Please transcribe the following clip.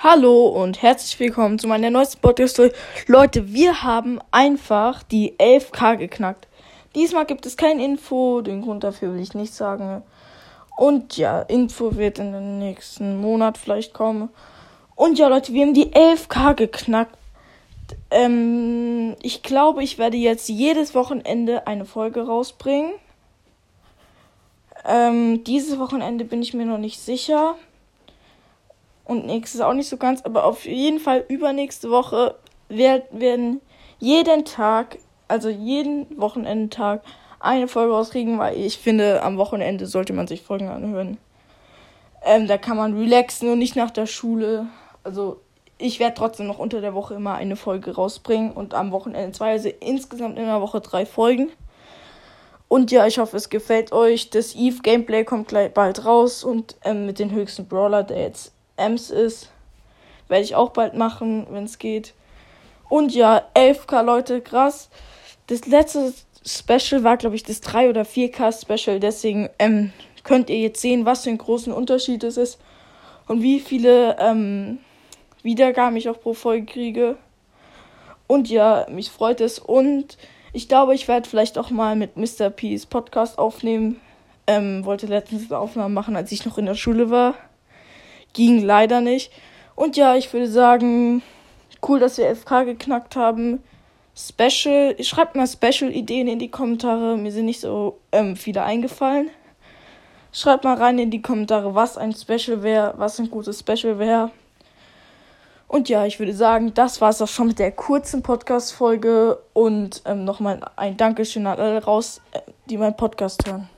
Hallo und herzlich willkommen zu meiner neuesten Podcast-Folge. Leute, wir haben einfach die 11k geknackt. Diesmal gibt es kein Info, den Grund dafür will ich nicht sagen. Und ja, Info wird in den nächsten Monat vielleicht kommen. Und ja, Leute, wir haben die 11k geknackt. Ähm, ich glaube, ich werde jetzt jedes Wochenende eine Folge rausbringen. Ähm, dieses Wochenende bin ich mir noch nicht sicher und nächstes auch nicht so ganz, aber auf jeden Fall übernächste Woche werden jeden Tag, also jeden Wochenendtag, eine Folge rauskriegen, weil ich finde, am Wochenende sollte man sich Folgen anhören. Ähm, da kann man relaxen und nicht nach der Schule. Also ich werde trotzdem noch unter der Woche immer eine Folge rausbringen und am Wochenende zwei, also insgesamt in der Woche drei Folgen. Und ja, ich hoffe, es gefällt euch. Das Eve Gameplay kommt gleich bald raus und ähm, mit den höchsten Brawler, der jetzt Ems ist. Werde ich auch bald machen, wenn es geht. Und ja, 11k Leute, krass. Das letzte Special war, glaube ich, das 3 oder 4k Special. Deswegen ähm, könnt ihr jetzt sehen, was für einen großen Unterschied es ist. Und wie viele ähm, Wiedergaben ich auch pro Folge kriege. Und ja, mich freut es. Und ich glaube, ich werde vielleicht auch mal mit Mr. P's Podcast aufnehmen. Ähm, wollte letztens eine Aufnahme machen, als ich noch in der Schule war. Ging leider nicht. Und ja, ich würde sagen, cool, dass wir 11k geknackt haben. Special, schreibt mal Special-Ideen in die Kommentare. Mir sind nicht so ähm, viele eingefallen. Schreibt mal rein in die Kommentare, was ein Special wäre, was ein gutes Special wäre. Und ja, ich würde sagen, das war es auch schon mit der kurzen Podcast-Folge. Und ähm, nochmal ein Dankeschön an alle raus, äh, die meinen Podcast hören.